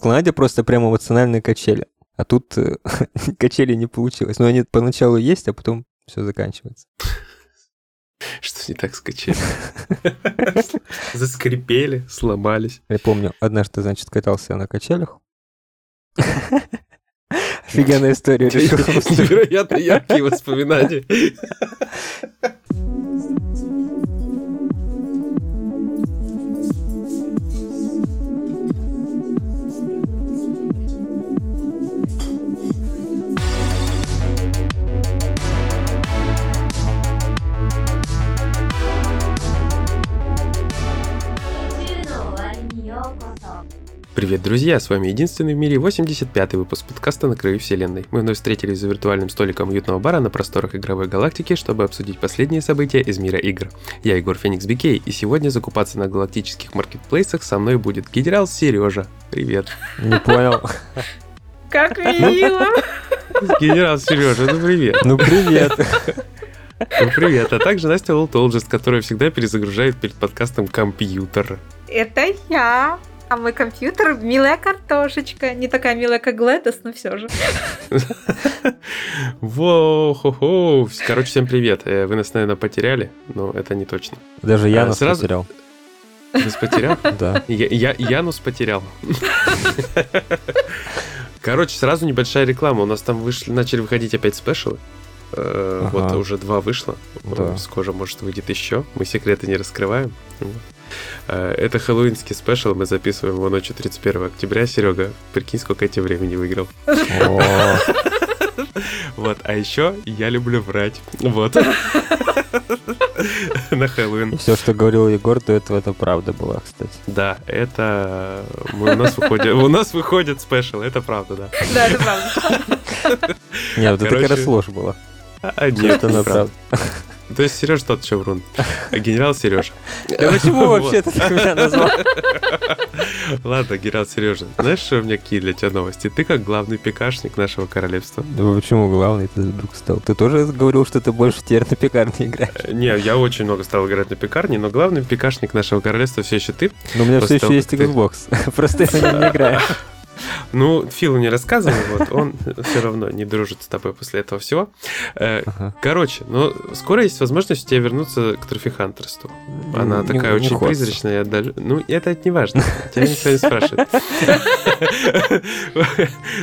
в Канаде просто прямо эмоциональные качели. А тут э, качели не получилось. Но они поначалу есть, а потом все заканчивается. Что не так скачали? Заскрипели, сломались. Я помню, однажды, значит, катался на качелях. Офигенная история. Невероятно яркие воспоминания. Привет, друзья! С вами единственный в мире 85-й выпуск подкаста «На краю вселенной». Мы вновь встретились за виртуальным столиком уютного бара на просторах игровой галактики, чтобы обсудить последние события из мира игр. Я Егор Феникс Бикей, и сегодня закупаться на галактических маркетплейсах со мной будет генерал Сережа. Привет! Не понял. Как мило! Генерал Сережа, ну привет! Ну, привет. Ну привет! А также Настя Лолтолджест, которая всегда перезагружает перед подкастом компьютер. Это я. А мой компьютер милая картошечка. Не такая милая, как Глэдос, но все же. Во-хо-хо! Короче, всем привет. Э, Вы нас, наверное, потеряли, но это не точно. Даже я А, нас потерял. Нас потерял? Да. Я, я- Янус потерял. Короче, сразу небольшая реклама. У нас там вышли, начали выходить опять спешалы. Э, Ага. Вот уже два вышло. Да. Скоро, может, выйдет еще. Мы секреты не раскрываем. Э, Это хэллоуинский special. Мы записываем его ночью 31 октября. Серега, прикинь, сколько я тебе времени выиграл. Вот. А еще я люблю врать. Вот. На Хэллоуин. Все, что говорил Егор, до этого это правда была, кстати. Да, это у нас выходит, у нас выходит special, это правда, да. Да, это правда. Нет, вот это как раз ложь была. А, нет, Это на правда. То есть Сереж тот еще врун. А генерал Сережа. Да почему вообще ты так меня назвал? Ладно, генерал Сережа. Знаешь, что у меня какие для тебя новости? Ты как главный пекашник нашего королевства. Да почему главный ты вдруг стал? Ты тоже говорил, что ты больше теперь на пекарне играешь? Не, я очень много стал играть на пекарне, но главный пекашник нашего королевства все еще ты. Но у меня все еще есть Xbox. Просто я на нем не играю. Ну, Филу не рассказывал, вот он все равно не дружит с тобой после этого всего. Э. Короче, ну, скоро есть возможность у тебя вернуться к трофихантерству. Она такая очень призрачная. Ну, это не важно. Тебя никто не спрашивает.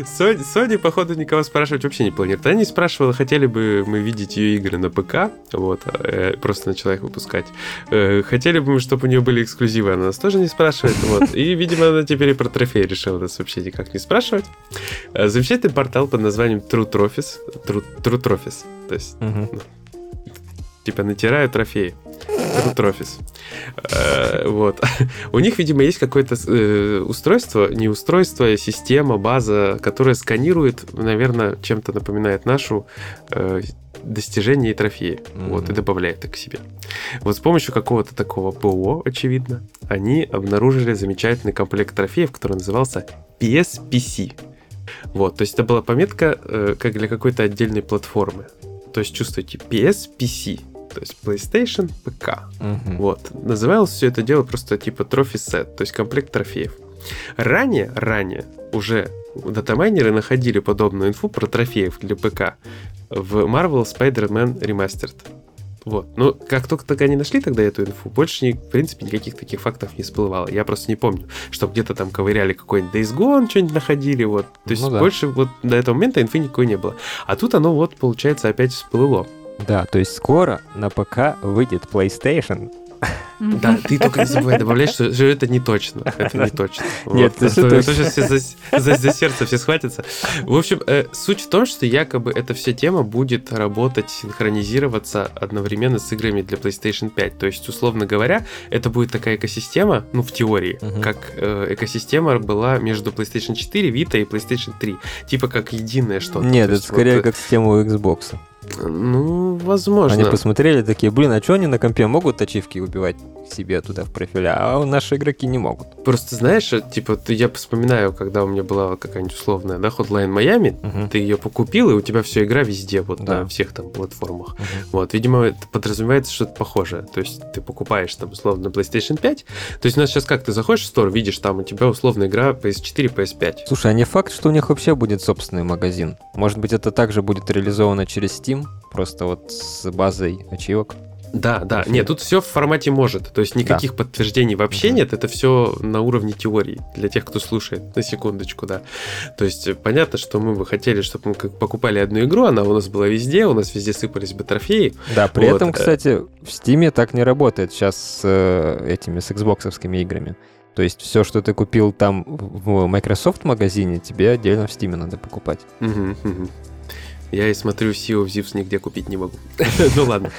Сони, походу, никого спрашивать вообще не планирует. Она не спрашивала, хотели бы мы видеть ее игры на ПК. Вот, э, просто начала их выпускать. Э, Хотели бы мы, чтобы у нее были эксклюзивы. Она нас тоже не спрашивает. Вот. И, видимо, она теперь и про трофеи решила нас вообще никак не спрашивать. Э, Замечательный портал под названием True Trophies. True, True Trophies. То есть Мгм. типа натираю трофеи. True Trophies. Э, Вот. У них, видимо, есть какое-то э, устройство, не устройство, а система, база, которая сканирует, наверное, чем-то напоминает нашу э, достижения и трофеи. Вот, и добавляет их к себе. Вот с помощью какого-то такого ПО, очевидно, они обнаружили замечательный комплект трофеев, который назывался PSPC. Вот, то есть это была пометка э, как для какой-то отдельной платформы. То есть чувствуете PSPC, то есть PlayStation ПК. Мгм. Вот. Называлось все это дело просто типа трофи сет, то есть комплект трофеев. Ранее, ранее уже датамайнеры находили подобную инфу про трофеев для ПК в Marvel Spider-Man Remastered. Вот. Но как только так они нашли тогда эту инфу, больше, в принципе, никаких таких фактов не всплывало. Я просто не помню, что где-то там ковыряли какой-нибудь Days Gone, что-нибудь находили, вот. То есть Ну да. больше вот до этого момента инфы никакой не было. А тут оно вот, получается, опять всплыло. Да, то есть скоро на ПК выйдет PlayStation. Да, ты только не забывай добавлять, что, это не точно. Это не точно. Нет, это сейчас все за, сердце все схватятся. В общем, э, суть в том, что якобы эта вся тема будет работать, синхронизироваться одновременно с играми для PlayStation 5. То есть, условно говоря, это будет такая экосистема, ну, в теории, как э, экосистема была между PlayStation 4, Vita и PlayStation 3. Типа как единое что-то. Нет, То это скорее э, как система у Xbox. Ну, возможно. Они посмотрели такие, блин, а что они на компе могут ачивки убивать себе туда в профиле, а наши игроки не могут. Просто знаешь, типа, ты, я вспоминаю, когда у меня была какая-нибудь условная, да, Hotline Miami, Мгм. ты ее покупил, и у тебя все игра везде, вот Да. на всех там платформах. Мгм. Вот, видимо, это подразумевается что-то похожее. То есть ты покупаешь там условно PlayStation 5. То есть у нас сейчас как, ты заходишь в Store, видишь, там у тебя условно игра PS4, PS5. Слушай, а не факт, что у них вообще будет собственный магазин? Может быть, это также будет реализовано через Steam, просто вот с базой ачивок? Да, да. Нет, тут все в формате может. То есть никаких подтверждений вообще нет. Это все на уровне теории. Для тех, кто слушает. На секундочку, да. То есть понятно, что мы бы хотели, чтобы мы как покупали одну игру, она у нас была везде, у нас везде сыпались бы трофеи. Да, при Вот, этом, кстати, в Steam так не работает сейчас с э, этими, с Xbox играми. То есть все, что ты купил там в Microsoft магазине, тебе отдельно в Steam надо покупать. Мгм, мгм. Я и смотрю, Sea of Thieves нигде купить не могу. Ну ладно.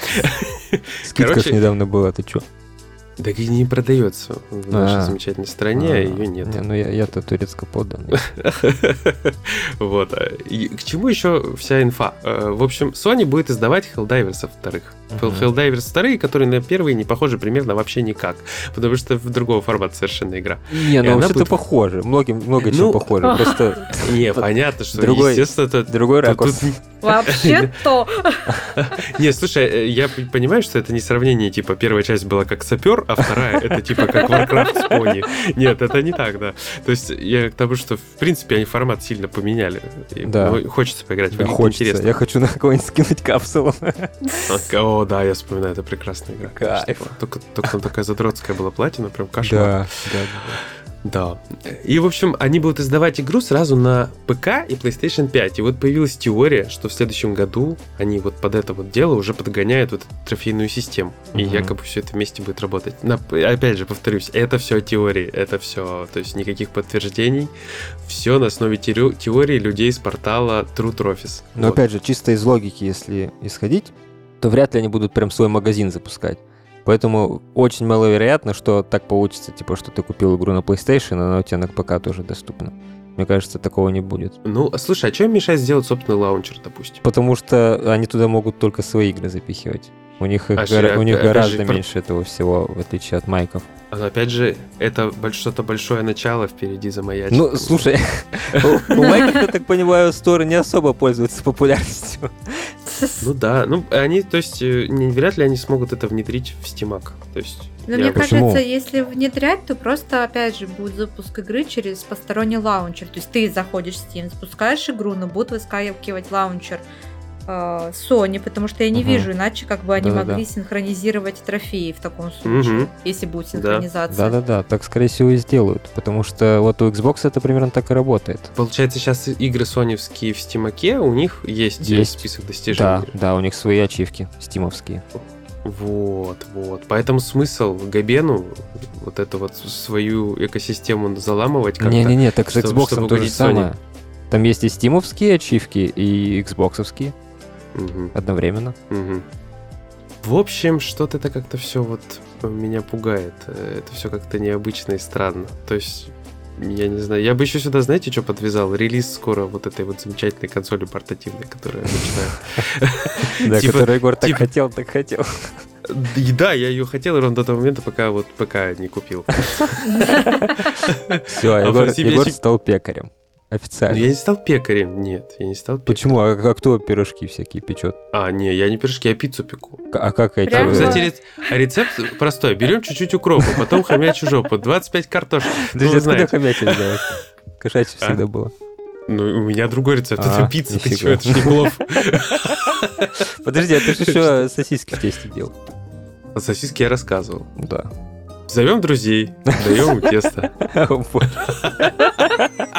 Скидка недавно была, ты чё? Так и не продается в нашей А. замечательной стране, а ее нет. Не, ну я, я-то турецко подданный. Вот. а, и К чему еще вся инфа? Э, В общем, Sony будет издавать Helldivers вторых. Мгм. Helldivers вторые, которые на первые не похожи примерно вообще никак. Потому что в другого формата совершенно игра. Не, ну вообще-то будет- похоже. Многим, много Ну, чего похоже. Просто Не, понятно, что, Другой- естественно, это... другой ракурс. тут- Вообще-то. Не, слушай, э, я понимаю, что это не сравнение, типа, первая часть была как сапер, а вторая это типа как Warcraft с пони. Нет, это не так, да. То есть я к тому, что, в принципе, они формат сильно поменяли. И, Да. ну, хочется поиграть, Да, хочется. интересно. Я хочу на кого-нибудь скинуть капсулу. О, да, я вспоминаю, это прекрасная игра. Кайф. Только, только там такая задротская была платина, прям кошмар. Да, да, Да. И, в общем, они будут издавать игру сразу на ПК и PlayStation 5. И вот появилась теория, что в следующем году они вот под это вот дело уже подгоняют вот эту трофейную систему. И якобы все это вместе будет работать. На- опять же, повторюсь, это все теории, это все, то есть никаких подтверждений. Все на основе теории теории людей с портала True Trophies. Но Вот. опять же, чисто из логики, если исходить, то вряд ли они будут прям свой магазин запускать. Поэтому очень маловероятно, что так получится, типа, что ты купил игру на PlayStation, а она у тебя на ПК тоже доступна. Мне кажется, такого не будет. Ну, слушай, а что им мешает сделать собственный лаунчер, допустим? Потому что они туда могут только свои игры запихивать. У них, их А гора- же, у них же, гораздо про- меньше этого всего, в отличие от майков. А, Опять же, это больш- что-то большое начало впереди замаячит. Ну, слушай, у майков, я так понимаю, сторы не особо пользуются популярностью. Ну да, ну они, то есть, э, не, вряд ли они смогут это внедрить в Steamак. То есть, Но я мне Почему? кажется, если внедрять, то просто, опять же, будет запуск игры через посторонний лаунчер. То есть ты заходишь в Steam, запускаешь игру, но будут выскакивать лаунчер Sony, потому что я не Мгм. вижу, иначе как бы они Да-да-да. могли синхронизировать трофеи в таком случае, Мгм. если будет Да. синхронизация. Да-да-да, так, скорее всего, и сделают. Потому что вот у Xbox это примерно так и работает. Получается, сейчас игры соневские в Стимаке, у них есть, э, Есть. список Да, достижений. да, у них свои ачивки стимовские. Вот, вот. Поэтому смысл Габену вот эту вот свою экосистему заламывать как-то. Не-не-не, так с Xbox то же Sony. самое. Там есть и стимовские ачивки, и Xboxовские Мгм, одновременно. мгм. В общем, что-то это как-то все вот меня пугает. Э, Это все как-то необычно и странно. То есть, я не знаю, я бы еще сюда, знаете, что подвязал? Релиз скоро вот этой вот замечательной консоли портативной, которая начинает Да, Типа- который Егор так типа- хотел, так хотел. Да, я ее хотел ровно до того момента, пока вот ПК не купил. Все, А Егор, стал пекарем. Но Официально. я не стал пекарем, нет, я не стал пекарем. Почему? А, а кто пирожки всякие печет? А, не, я не пирожки, я пиццу пеку. А как эти? Прямо? Кстати, рец- а рецепт простой. Берем чуть-чуть укропа, потом хомячью жопу, 25 картошек. Подожди, откуда знаете. хомячить взялось? Кошачье А? всегда было. Ну, у меня другой рецепт, А, это пицца, ты нифига. что, это ж не плов. Подожди, а ты же еще сосиски в тесте делал. А сосиски я рассказывал. Да. Зовем друзей, даем им тесто.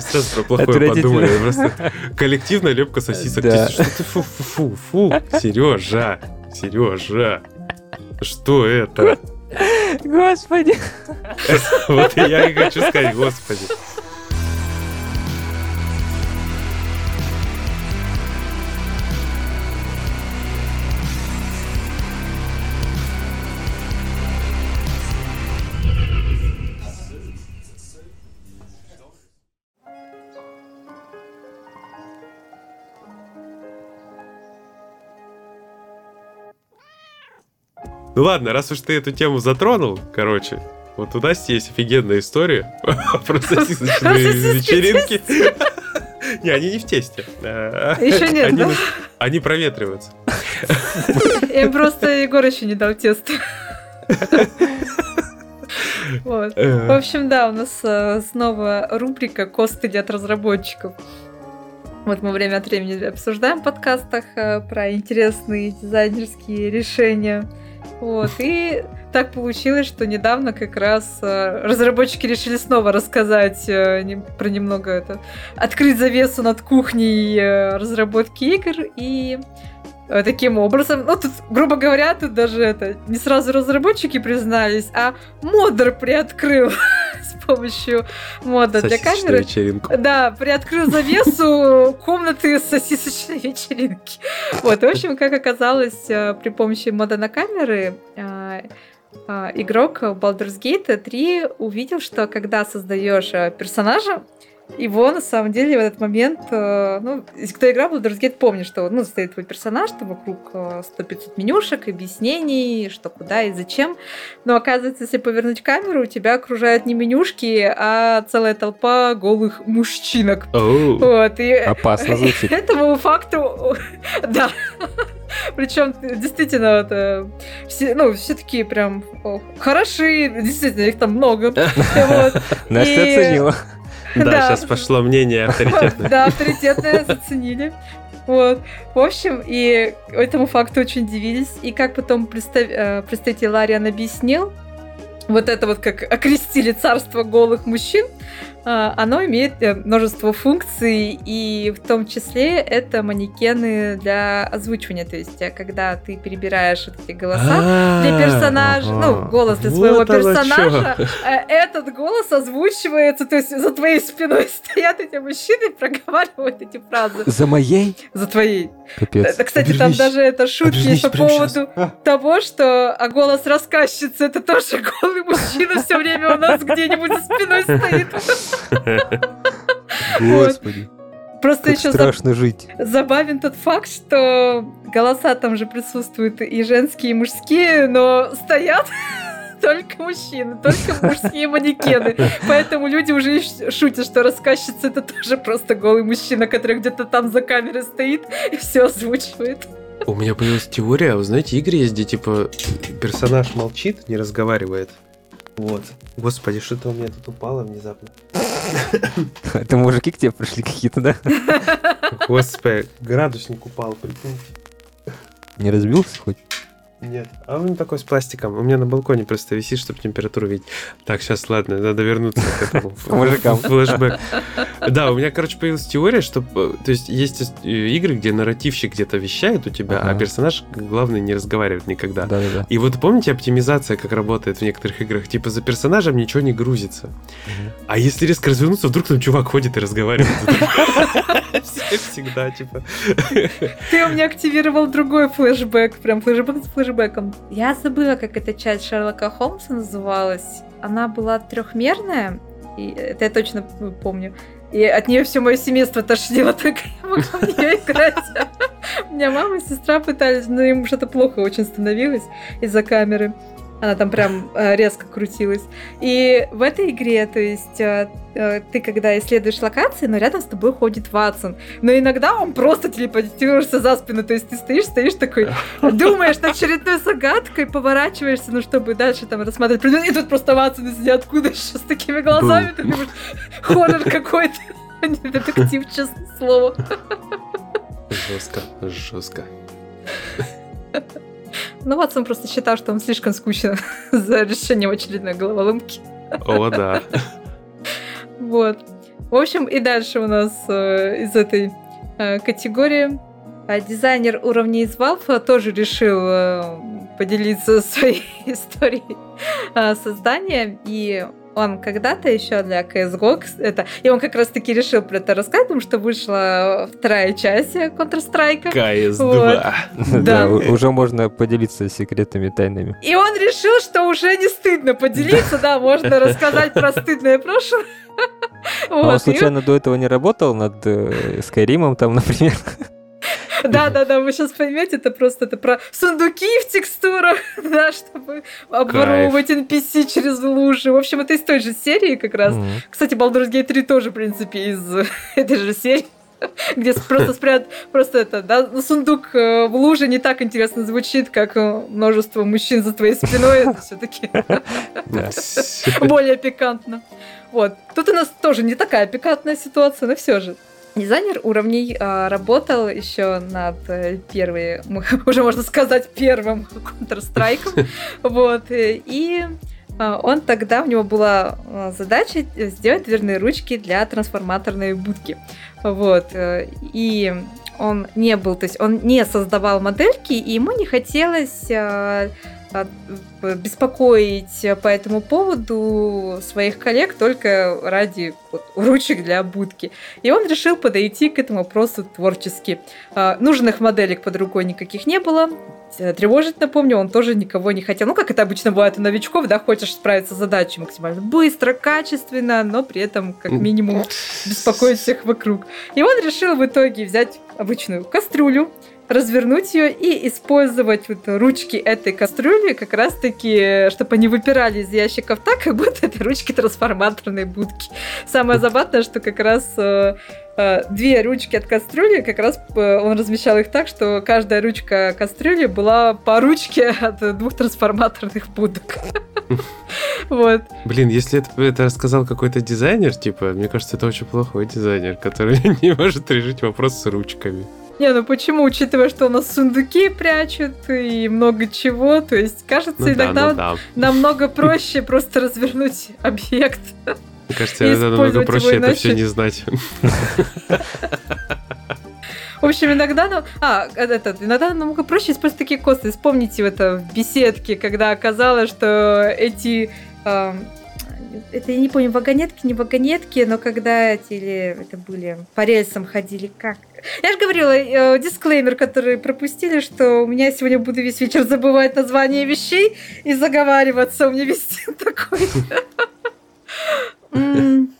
Сразу про плохое подумали. Просто коллективная лепка сосисок. Что ты фу-фу-фу, фу, Сережа, Сережа. Что это? Господи. Вот я и хочу сказать, господи. Ну ладно, раз уж ты эту тему затронул, короче, вот у нас есть офигенная история про сосисочные вечеринки. Не, они не в тесте. Еще нет, они, да? Они проветриваются. Им просто Егор еще не дал теста. Вот. Э. В общем, да, у нас э, снова рубрика «Костыли от разработчиков». Вот мы время от времени обсуждаем в подкастах э, про интересные дизайнерские решения. Вот, и так получилось, что недавно как раз э, разработчики решили снова рассказать э, про немного это, открыть завесу над кухней э, разработки игр и таким образом, ну тут, грубо говоря, тут даже это не сразу разработчики признались, а модер приоткрыл с помощью мода для камеры. вечеринку. Да, приоткрыл завесу комнаты сосисочной вечеринки. Вот, в общем, как оказалось, э, при помощи мода на камеры э, э, игрок Baldur's Gate 3 увидел, что когда создаешь э, персонажа, его на самом деле в этот момент, э, ну, если кто играл в Baldur's Gate, помнит, что ну, стоит твой персонаж, там вокруг э, 100-500 менюшек, объяснений, что куда и зачем. Но оказывается, если повернуть камеру, у тебя окружают не менюшки, а целая толпа голых мужчинок. Оу. Вот, и Опасно звучит. этому факту, да. Причем действительно, вот, э, все, ну, все такие прям о, хороши, действительно, их там много. Настя оценила. Да, Да. сейчас пошло мнение авторитетное. Да, авторитетное заценили. Вот. В общем, и этому факту очень удивились. И как потом представ- э, представитель Лариан объяснил, вот это вот как окрестили царство голых мужчин, оно имеет э, множество функций, и в том числе это манекены для озвучивания. То есть, э, когда ты перебираешь вот эти голоса для персонажа, ну, голос для своего персонажа, э, этот голос озвучивается, то есть за твоей спиной стоят эти мужчины и проговаривают эти фразы. За моей? За твоей. Капец. Кстати, там даже это шутки по поводу А. того, что а голос рассказчицы это тоже голый мужчина все время у нас где-нибудь за спиной стоит. Господи, Просто как еще страшно жить. забавен тот факт, что голоса там же присутствуют и женские, и мужские, но стоят только мужчины, только мужские манекены. Поэтому люди уже шутят, что рассказчица это тоже просто голый мужчина, который где-то там за камерой стоит и все озвучивает. У меня появилась теория, вы знаете, игры есть, где типа персонаж молчит, не разговаривает. Вот. Господи, что-то у меня тут упало внезапно. Это мужики к тебе пришли какие-то, да? Господи, градусник упал, прикиньте. Не разбился хоть? Нет. А он такой с пластиком. У меня на балконе просто висит, чтобы температуру видеть. Так, сейчас, ладно, надо вернуться к этому. Мужикам. Флэшбэк. Да, у меня, короче, появилась теория, что... э, То есть, есть э, игры, где нарративщик где-то вещает у тебя, а персонаж, главный, не разговаривает никогда. Да-да-да. И вот помните оптимизация, как работает в некоторых играх? Типа за персонажем ничего не грузится. А если резко развернуться, вдруг там чувак ходит и разговаривает. Все Всегда, типа. Ты у меня активировал другой флешбэк, прям флешбэк с флешбэком. Я забыла, как эта часть Шерлока Холмса называлась. Она была трехмерная, и это я точно помню. И от нее все мое семейство тошнило, только я могла в нее играть. У меня мама и сестра пытались, но им что-то плохо очень становилось из-за камеры. Она там прям э, резко крутилась. И в этой игре, то есть, э, э, ты когда исследуешь локации, но рядом с тобой ходит Ватсон. Но иногда он просто телепортируешься за спину. То есть ты стоишь, стоишь такой, думаешь над очередной загадкой, поворачиваешься, ну, чтобы дальше там рассматривать предмет. И тут просто Ватсон из ниоткуда еще с такими глазами. Ты думаешь, хоррор какой-то. не Детектив, честное слово. Жестко, жестко. Ну, Ватсон просто считал, что он слишком скучно за решением очередной головоломки. О, да. Вот. В общем, и дальше у нас э, из этой э, категории э, дизайнер уровней из Valve тоже решил э, поделиться своей историей э, создания. И он когда-то еще для CSGO, это, и он как раз-таки решил про это рассказать, потому что вышла вторая часть э, Counter-Strike. КС-2. Да. Да, уже можно поделиться секретами, тайнами. И он решил, что уже не стыдно поделиться, да, можно рассказать про стыдное прошлое. А он Вот, и случайно до этого не работал над э, Скайримом там, например? Да-да-да, вы сейчас поймете, это просто это про сундуки в текстурах, да, чтобы обворовывать NPC через лужи. В общем, это из той же серии как раз. Кстати, Baldur's Gate 3 тоже, в принципе, из этой же серии. где просто спрят, просто это, да, сундук э, в луже не так интересно звучит, как э, множество мужчин за твоей спиной, это все-таки более пикантно. Вот. Тут у нас тоже не такая пикантная ситуация, но все же. Дизайнер уровней а, работал еще над э, первой, уже можно сказать, первым Counter-Strike. вот. И а, он тогда, у него была а, задача сделать дверные ручки для трансформаторной будки. Вот. Э, и он не был, то есть он не создавал модельки, и ему не хотелось беспокоить по этому поводу своих коллег только ради вот, ручек для будки. И он решил подойти к этому вопросу творчески. Нужных моделек под рукой никаких не было. Э, тревожить, напомню, он тоже никого не хотел. Ну, как это обычно бывает у новичков, да, хочешь справиться с задачей максимально быстро, качественно, но при этом, как минимум, беспокоить всех вокруг. И он решил в итоге взять обычную кастрюлю, развернуть ее и использовать вот ручки этой кастрюли как раз-таки, чтобы они выпирали из ящиков так, как будто это ручки трансформаторной будки. Самое забавное, что как раз э, э, две ручки от кастрюли, как раз э, он размещал их так, что каждая ручка кастрюли была по ручке от двух трансформаторных будок. Вот. Блин, если это, это рассказал какой-то дизайнер, типа, мне кажется, это очень плохой дизайнер, который не может решить вопрос с ручками. Не, ну почему, учитывая, что у нас сундуки прячут и много чего, то есть, кажется, ну, иногда да, ну, да. намного проще просто развернуть объект. Мне кажется, намного проще это все не знать. В общем, иногда нам... А, этот, иногда намного проще использовать такие косты. Вспомните это в беседке, когда оказалось, что эти это я не помню, вагонетки, не вагонетки, но когда эти, или это были по рельсам ходили, как? Я же говорила, э, дисклеймер, который пропустили, что у меня сегодня буду весь вечер забывать название вещей и заговариваться, у меня везде такой.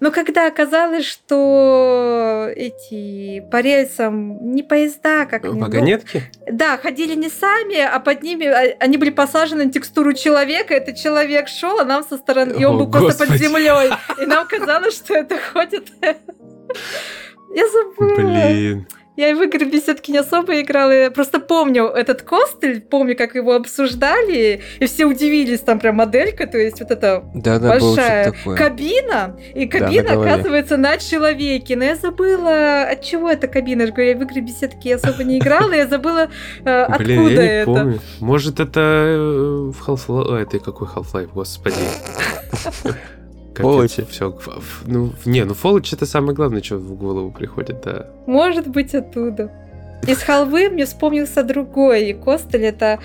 Но когда оказалось, что эти по рельсам не поезда, как они... Вагонетки? Ну, да, ходили не сами, а под ними а, они были посажены на текстуру человека. Этот человек шел, а нам со стороны... И он был О, просто под землей. И нам казалось, что это ходит... Я забыла. Блин. Я в игры беседки не особо играла, я просто помню этот костыль, помню, как его обсуждали, и все удивились, там прям моделька, то есть вот эта да, да, большая кабина, и кабина да, оказывается на человеке. Но я забыла, от чего эта кабина. Я, говорю, я в игры беседки особо не играла, я забыла, э, откуда это. Может, это э, в Half-Life... Это какой Half-Life, господи. Фолочи. Все, ну, не, ну Фолочи это самое главное, что в голову приходит, да. Может быть, оттуда. Из халвы мне вспомнился другой. И Костель это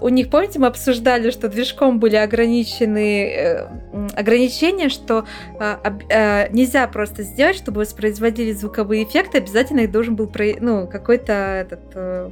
у них, помните, мы обсуждали, что движком были ограничены э, ограничения, что а, а, нельзя просто сделать, чтобы воспроизводили звуковые эффекты, обязательно их должен был ну, какой-то этот э,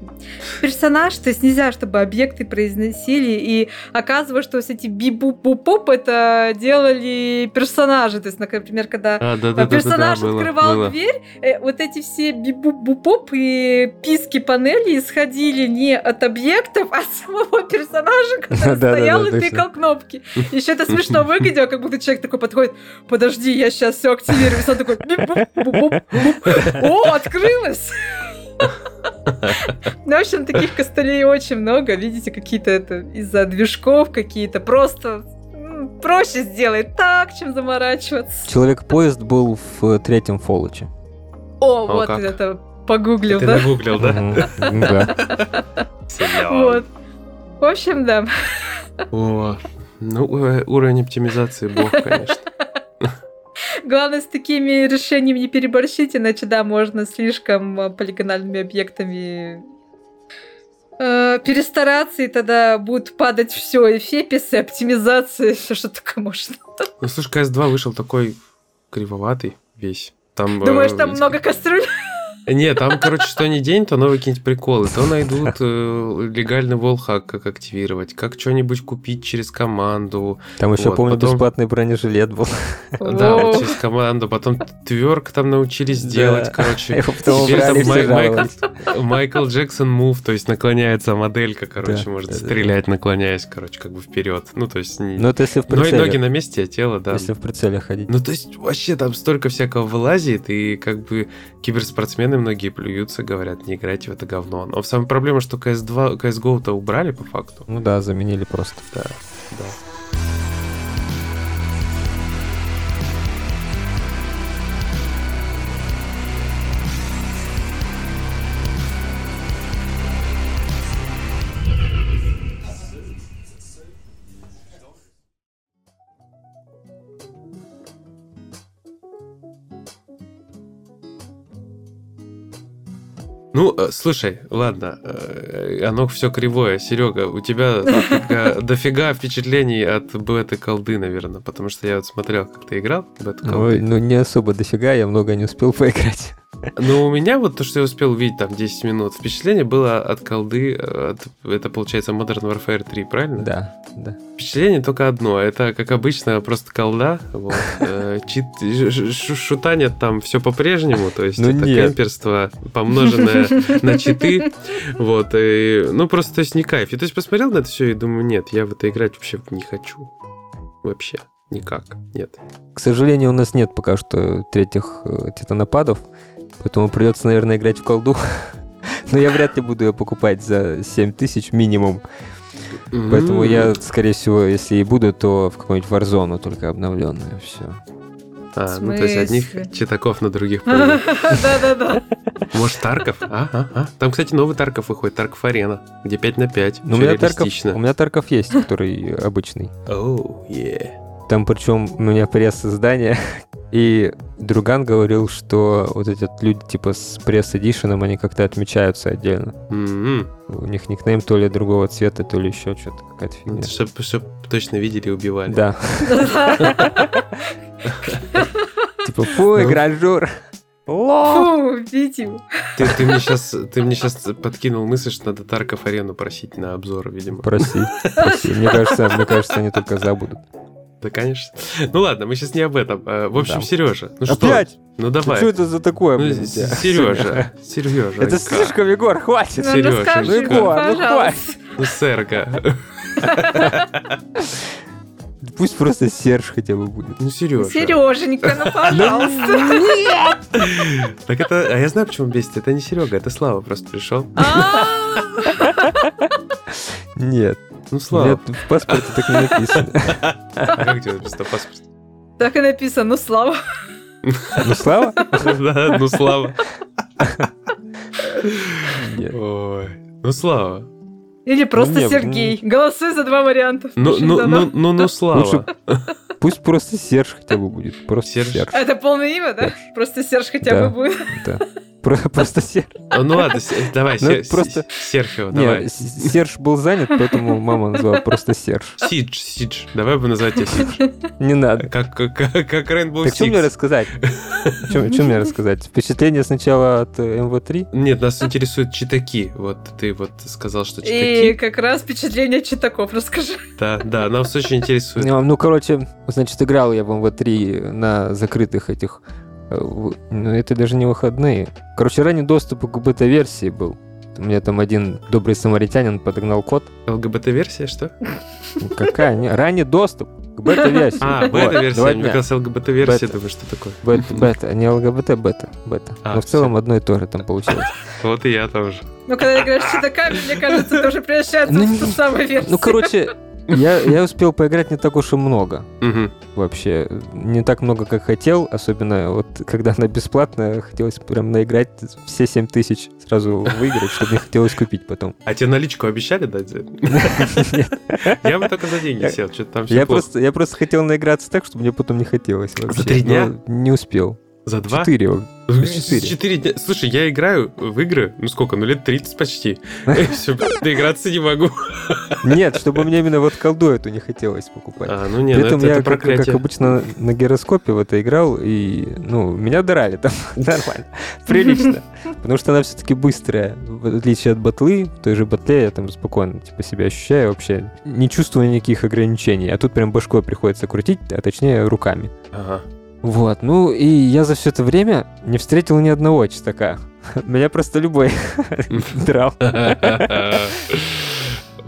персонаж, то есть нельзя, чтобы объекты произносили, и оказывается, что все эти би-буп-буп-поп это делали персонажи, то есть, например, когда а, да, да, персонаж да, да, да, открывал было, дверь, э, вот эти все би-буп-буп-поп и писки панели исходили не от объектов, а с самого персонажа, который стоял и тыкал кнопки. Еще это смешно выглядело, как будто человек такой подходит, подожди, я сейчас все активирую. И он такой, о, открылось! Ну, в общем, таких костылей очень много. Видите, какие-то это из-за движков какие-то. Просто проще сделать так, чем заморачиваться. Человек-поезд был в третьем фолоче. О, вот это погуглил, да? Ты нагуглил, да? Да. Вот. В общем, да. О, ну, э, уровень оптимизации бог, конечно. Главное, с такими решениями не переборщить, иначе, да, можно слишком э, полигональными объектами э, перестараться, и тогда будет падать все, и феписы, оптимизация, все, что только можно. Ну, слушай, CS2 вышел такой кривоватый весь. Там, Думаешь, э, там много кастрюль? Нет, там, короче, что ни день, то новые какие-нибудь приколы. То найдут э, легальный волхак, как активировать, как что-нибудь купить через команду. Там еще, Вот, помню, потом- бесплатный бронежилет был. Да, вот через команду. Потом тверк там научились делать, короче. Теперь там Майкл. Майкл Джексон мув, то есть наклоняется моделька, короче, Да, да. стрелять, наклоняясь, короче, как бы вперед. Ну, то есть не- Ну, это если в ноги, ноги прицеле. на месте, а тело, да. Если в прицеле ходить. Ну, то есть, вообще там столько всякого вылазит, и как бы киберспортсмены многие плюются, говорят, не играйте в это говно. Но самая проблема, что CS2, CSGO-то убрали по факту. Ну да, заменили просто. Да, да. Ну, э, слушай, ладно, э, оно все кривое. Серега, у тебя дофига, впечатлений от беты колды, наверное, потому что я вот смотрел, как ты играл в бету колды. Ну не особо дофига, я много не успел поиграть. Ну, у меня вот то, что я успел увидеть там 10 минут, впечатление было от колды, э, от- это получается Modern Warfare 3, правильно? Да, да. Впечатление только одно, это, как обычно, просто колда, вот, э, чит, шутанят там все по-прежнему, то есть Ну это нет. кемперство, помноженное на читы, вот, и, ну, просто, то есть, не кайф. И то есть, посмотрел на это все и думаю, нет, я в это играть вообще не хочу. Вообще. Никак. Нет. К сожалению, у нас нет пока что третьих э, титанопадов, поэтому придется, наверное, играть в колду. Но я вряд ли буду ее покупать за 7 тысяч минимум. Поэтому я, скорее всего, если и буду, то в какую-нибудь Warzone, только обновленную. Все. А, ну, то есть, одних читаков на других. Да-да-да. Может, Тарков? А, а, а. Там, кстати, новый Тарков выходит, Тарков Арена, где 5 на 5. Ну, у меня, Тарков, у меня Тарков есть, который обычный. Оу, е. Там причем у меня пресс-издание, и друган говорил, что вот эти люди типа с пресс-эдишеном, они как-то отмечаются отдельно. М-м. У них никнейм то ли другого цвета, то ли еще что-то, какая-то фигня. Чтобы точно видели и убивали. Да, типа, фу, Ну. гражур. Лол. Видим. Ты, ты мне сейчас, ты мне сейчас подкинул мысль, что надо Тарков Арену просить на обзор, видимо. Прости, прости. Мне кажется, мне кажется, они только забудут. Да, конечно. Ну ладно, мы сейчас не об этом. А, В общем, Да. Сережа, ну что? Опять? Ну Да давай. Что это за такое, Ну? Сережа, Сережа. Это слишком, Егор, хватит. Ну, расскажи, ну, Егор, ну, пожалуйста. Ну, сэрка. Пусть просто Серж хотя бы будет. Ну, Сережа. Сереженька, ну пожалуйста. Так это... А я знаю, почему бесит. Это не Серега, это Слава просто пришел. А, Нет, Ну, у Слава. в паспорте так не написано. А как тебе написано в паспорте? Так и написано, ну слава. Ну, Слава? Да, ну, Слава. Нет. Ой. Ну, Слава. Или просто не, Сергей. Голосуй за два варианта. Ну, ну, ну, ну, ну, Слава. Лучше Пусть просто Серж хотя бы будет. Просто Серж. Серж. Это полное имя, да? Просто Серж хотя Да. бы будет. Да. Про- Просто Серж. А, Ну ладно, давай, Ну, Сер- просто- С- Серхио, давай. Серж был занят, поэтому мама назвала просто Серж. Сидж, Сидж. Давай бы назвать тебя Сидж. Не надо. Как, как, как, как Rainbow Так что мне Six. рассказать? Что мне рассказать? Впечатление сначала от э, МВ-3? Нет, нас интересуют читаки. Вот ты вот сказал, что И читаки. как раз впечатление читаков расскажи. Да, да, нас очень интересует. Ну, ну, короче, значит, играл я в МВ-3 на закрытых этих... Ну, это даже не выходные. Короче, ранний доступ к бета-версии был. У меня там один добрый самаритянин подогнал код. ЛГБТ-версия, что? Ну, Какая? Не, ранний доступ к бета-версии. А, Вот, бета-версия. два Мне казалось, ЛГБТ-версия, думаю, что такое. Бета, бета, не ЛГБТ, бета, бета. А, Но в целом одно и то же там получилось. Вот и я тоже. Но когда играешь с читаками, мне кажется, это уже превращается Ну, в ту самую версию. Ну, короче, я, я успел поиграть не так уж и много. Мгм. Вообще, не так много, как хотел, особенно вот когда она бесплатная, хотелось прям наиграть все 7 тысяч сразу выиграть, чтобы не хотелось купить потом. А тебе наличку обещали дать за? Нет, Я бы только за деньги сел, что-то там все Я просто, я просто хотел наиграться так, чтобы мне потом не хотелось вообще. три дня? Не успел. За два? Четыре. Четыре. Слушай, я играю в игры, ну сколько, ну лет 30 почти. Все, доиграться не могу. Нет, чтобы мне именно вот колду эту не хотелось покупать. А, ну нет, При этом это, я, это как, обычно, на гироскопе в это играл, и, ну, меня драли там нормально, прилично. Потому что она все-таки быстрая, в отличие от батлы. В той же батле я там спокойно типа, себя ощущаю вообще, не чувствую никаких ограничений. А тут прям башкой приходится крутить, а точнее руками. Ага. Вот, ну и я за все это время не встретил ни одного читака. Меня просто любой драл.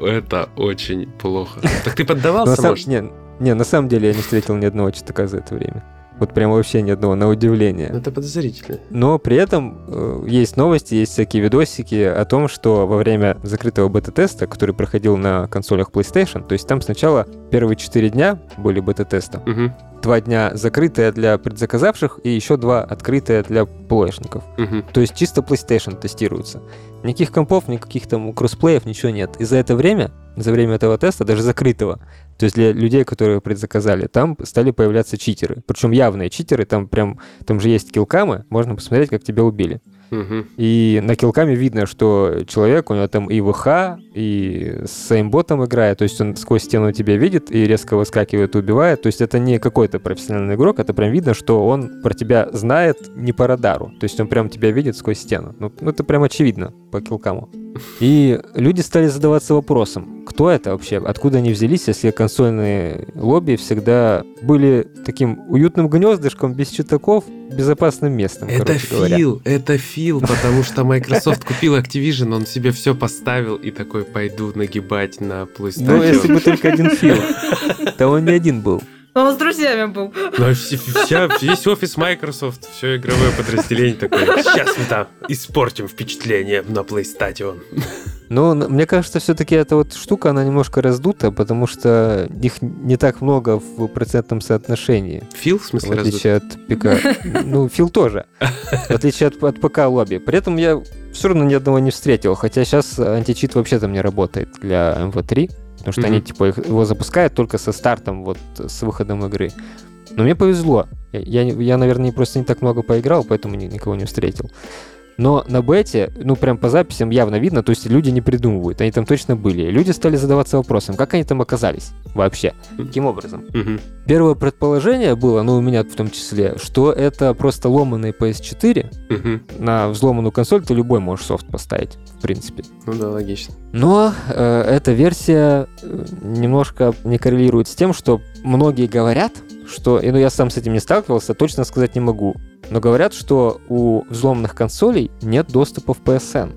Это очень плохо. Так ты поддавался, может? не, на самом деле я не встретил ни одного читака за это время. Вот прям вообще ни одного, на удивление. Ну, Это подозрительно. Но при этом э, есть новости, есть всякие видосики о том, что во время закрытого бета-теста, который проходил на консолях PlayStation, то есть там сначала первые 4 дня были бета-теста, Мгм, два дня закрытые для предзаказавших и еще два открытые для плэшников. мгм. То есть чисто PlayStation тестируется. Никаких компов, никаких там кроссплеев, ничего нет. И за это время, за время этого теста, даже закрытого, то есть для людей, которые предзаказали, там стали появляться читеры. Причем явные читеры, там прям, там же есть килкамы, можно посмотреть, как тебя убили. Мгм. И на килкаме видно, что человек, у него там и ВХ, и с эймботом играет, то есть он сквозь стену тебя видит и резко выскакивает и убивает. То есть это не какой-то профессиональный игрок, это прям видно, что он про тебя знает не по радару. То есть он прям тебя видит сквозь стену. Ну, ну это прям очевидно по килкаму. И люди стали задаваться вопросом, кто это вообще, откуда они взялись, если консольные лобби всегда были таким уютным гнездышком без читаков, безопасным местом, Это короче говоря. Фил, это Фил, потому что Microsoft купил Activision, он себе все поставил и такой пойду нагибать на PlayStation. Ну, если бы только один Фил. Да он не один был. Он с друзьями был. Ну, а вся, весь офис Microsoft, все игровое подразделение такое. Сейчас мы там испортим впечатление на PlayStation. Но н- мне кажется, все-таки эта вот штука, она немножко раздута, потому что их не так много в процентном соотношении. Фил, в В смысле, раздут? отличие от ПК. Ну, Фил тоже. В отличие от, от ПК лобби. При этом я все равно ни одного не встретил. Хотя сейчас античит вообще там не работает для МВ3. Потому что они, Мгм. типа, его запускают только со стартом, вот, с выходом игры. Но мне повезло. Я, я, я, наверное, просто не так много поиграл, поэтому ни- никого не встретил. Но на бете, ну, прям по записям явно видно, то есть люди не придумывают, они там точно были. Люди стали задаваться вопросом, как они там оказались вообще, каким образом. Мгм. Первое предположение было, ну, у меня в том числе, что это просто ломанный PS4. Мгм. На взломанную консоль ты любой можешь софт поставить, в принципе. Ну да, логично. Но э, эта версия э, немножко не коррелирует с тем, что многие говорят, что, и, ну я сам с этим не сталкивался, точно сказать не могу, но говорят, что у взломанных консолей нет доступа в PSN.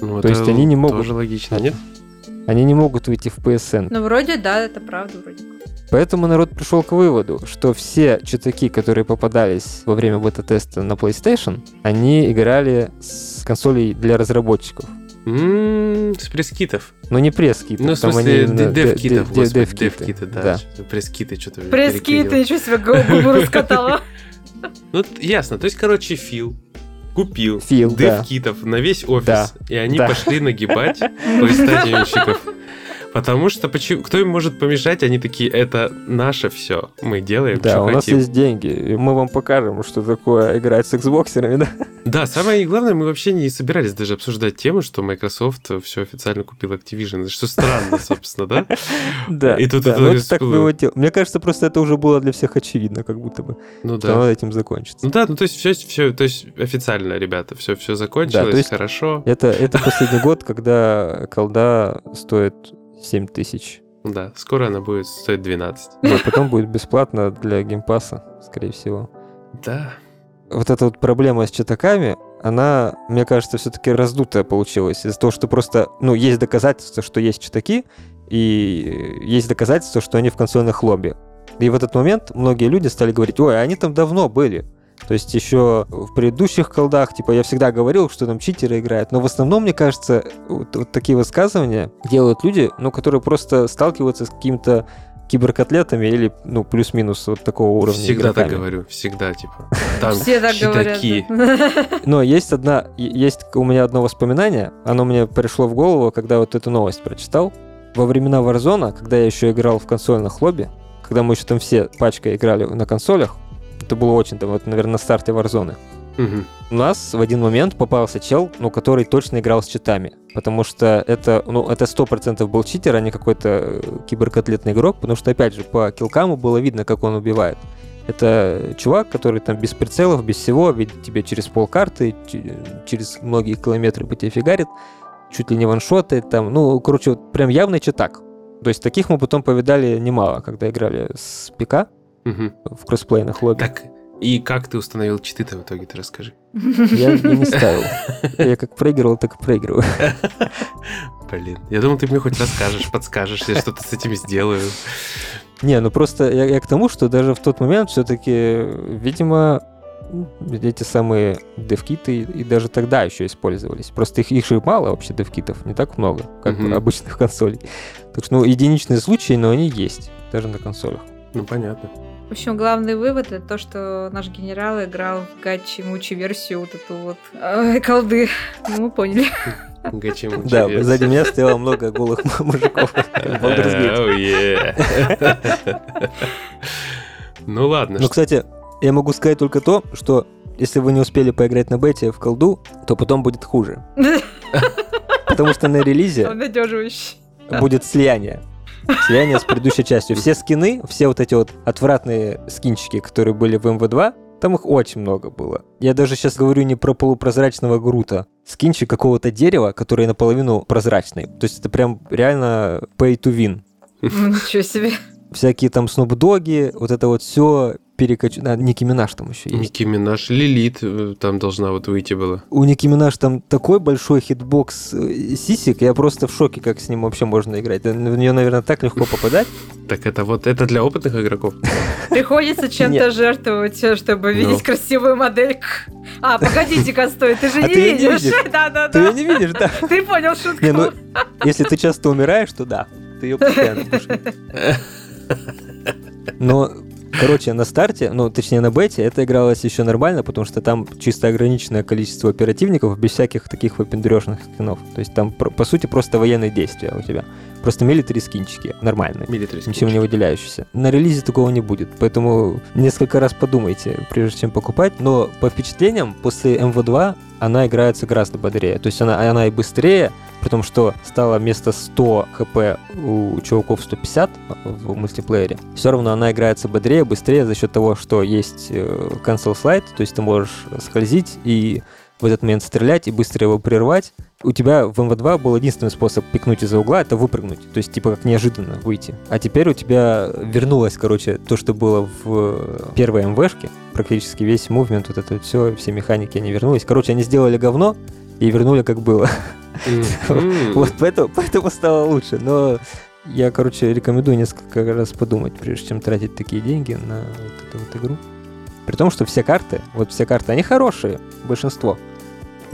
Ну, То это есть они не могут- Тоже логично, нет? Они не могут выйти в PSN. Ну, вроде, да, это правда, вроде. как. Поэтому народ пришел к выводу, что все читаки, которые попадались во время бета-теста на PlayStation, они играли с консолей для разработчиков. М, С пресс-китов. Но не пресс-киты. Ну, в смысле, они дев-китов, де- господи, дев-киты. дев-киты, да. Что-то Пресс-киты что-то Пресс-кит, ты переклеил. ничего себе, губу раскатала. Ну, ясно. То есть, короче, Фил купил Фил, да. дев-китов на весь офис, Да. и они Да. пошли нагибать PlayStation-щиков. Потому что почему, кто им может помешать? Они такие, это наше все, мы делаем, Да, что у нас хотим. есть деньги, и мы вам покажем, что такое играть с Xboxерами, да? Да, самое главное, мы вообще не собирались даже обсуждать тему, что Microsoft все официально купил Activision, что странно, собственно, да? Да, И тут ну так выводил. Мне кажется, просто это уже было для всех очевидно, как будто бы, Ну что да. оно этим закончится. Ну да, ну то есть все, все, то есть официально, ребята, все, все закончилось, хорошо. Это, это последний год, когда колда стоит 7 тысяч. Да, скоро она будет стоить 12. Да, потом будет бесплатно для геймпаса, скорее всего. Да. Вот эта вот проблема с читаками, она, мне кажется, все-таки раздутая получилась. Из-за того, что просто, ну, есть доказательства, что есть читаки, и есть доказательства, что они в консольных лобби. И в этот момент многие люди стали говорить, ой, они там давно были. То есть еще в предыдущих колдах, типа, я всегда говорил, что там читеры играют. Но в основном, мне кажется, вот, вот такие высказывания делают люди, ну, которые просто сталкиваются с какими-то киберкотлетами или, ну, плюс-минус вот такого уровня Всегда так игроками. говорю, всегда, типа. Там Все так говорят. Но есть одна, есть у меня одно воспоминание, оно мне пришло в голову, когда вот эту новость прочитал. Во времена Warzone, когда я еще играл в консольных лобби, когда мы еще там все пачкой играли на консолях, Это было очень, там, вот, наверное, на старте Warzone. Мгм. У нас в один момент попался чел, ну, который точно играл с читами. Потому что это, ну, это 100% был читер, а не какой-то э, киберкотлетный игрок. Потому что, опять же, по килкаму было видно, как он убивает. Это чувак, который там без прицелов, без всего, видит тебя через полкарты, ч- через многие километры по тебе фигарит, чуть ли не ваншотает там. Ну, короче, вот прям явный читак. То есть таких мы потом повидали немало, когда играли с ПК Мгм. в кроссплейных лобби. Так, и как ты установил читы-то в итоге, ты расскажи. Я, я не ставил. Я как проигрывал, так и проигрываю. Блин, я думал, ты мне хоть расскажешь, подскажешь, я что-то с этим сделаю. Не, ну просто я, я к тому, что даже в тот момент все-таки, видимо, эти самые девкиты и даже тогда еще использовались. Просто их, их же мало вообще девкитов, не так много, как Мгм. обычных консолей. Так что, ну, единичные случаи, но они есть, даже на консолях. Ну, понятно. В общем, главный вывод это то, что наш генерал играл в гачи мучи версию вот эту вот э, колды. Ну, мы поняли. Гачи Да, сзади меня стояло много голых мужиков. Gate. Oh. Ну ладно. Ну, кстати, я могу сказать только то, что если вы не успели поиграть на бете в колду, то потом будет хуже. Потому что на релизе будет слияние. Слияние с предыдущей частью. Все скины, все вот эти вот отвратные скинчики, которые были в МВ2, там их очень много было. Я даже сейчас говорю не про полупрозрачного грута. Скинчик какого-то дерева, который наполовину прозрачный. То есть это прям реально pay to win. Ну, Ничего себе. Всякие там снупдоги, вот это вот все перекачу... А, Ники Минаж там еще есть. Ники Минаж, Лилит э, там должна вот выйти была. У Ники Минаж там такой большой hitbox э, сисек, я просто в шоке, как с ним вообще можно играть. В нее, наверное, так легко попадать. Так это вот, это для опытных игроков. Приходится чем-то жертвовать, э, чтобы видеть Ну. красивую модельку. А, погодите-ка, стой, ты же А не видишь. видишь. Ты ее Да-да-да. не видишь, да? Ты понял шутку. Ну, если ты часто умираешь, то да. Ты ее постоянно видеть. Но, короче, на старте, ну, точнее, на бете, это игралось еще нормально, потому что там чисто ограниченное количество оперативников без всяких таких выпендрежных скинов. То есть там, по сути, просто военные действия у тебя. Просто милитари скинчики нормальные. Милитари ничем не выделяющийся. На релизе такого не будет, поэтому несколько раз подумайте, прежде чем покупать. Но по впечатлениям, после МВ2 она играется гораздо бодрее. То есть она, она и быстрее, при том, что стало вместо 100 хп у чуваков 150 в мультиплеере. Все равно она играется бодрее, быстрее за счет того, что есть э, cancel slide, то есть ты можешь скользить и в этот момент стрелять и быстро его прервать. У тебя в МВ2 был единственный способ пикнуть из-за угла, это выпрыгнуть. То есть, типа, как неожиданно выйти. А теперь у тебя вернулось, короче, то, что было в первой МВшке. Практически весь мувмент, вот это все, все механики, они вернулись. Короче, они сделали говно и вернули как было. Вот поэтому, поэтому стало лучше. Но я, короче, рекомендую несколько раз подумать, прежде чем тратить такие деньги на вот эту вот игру. При том, что все карты, вот все карты, они хорошие, большинство.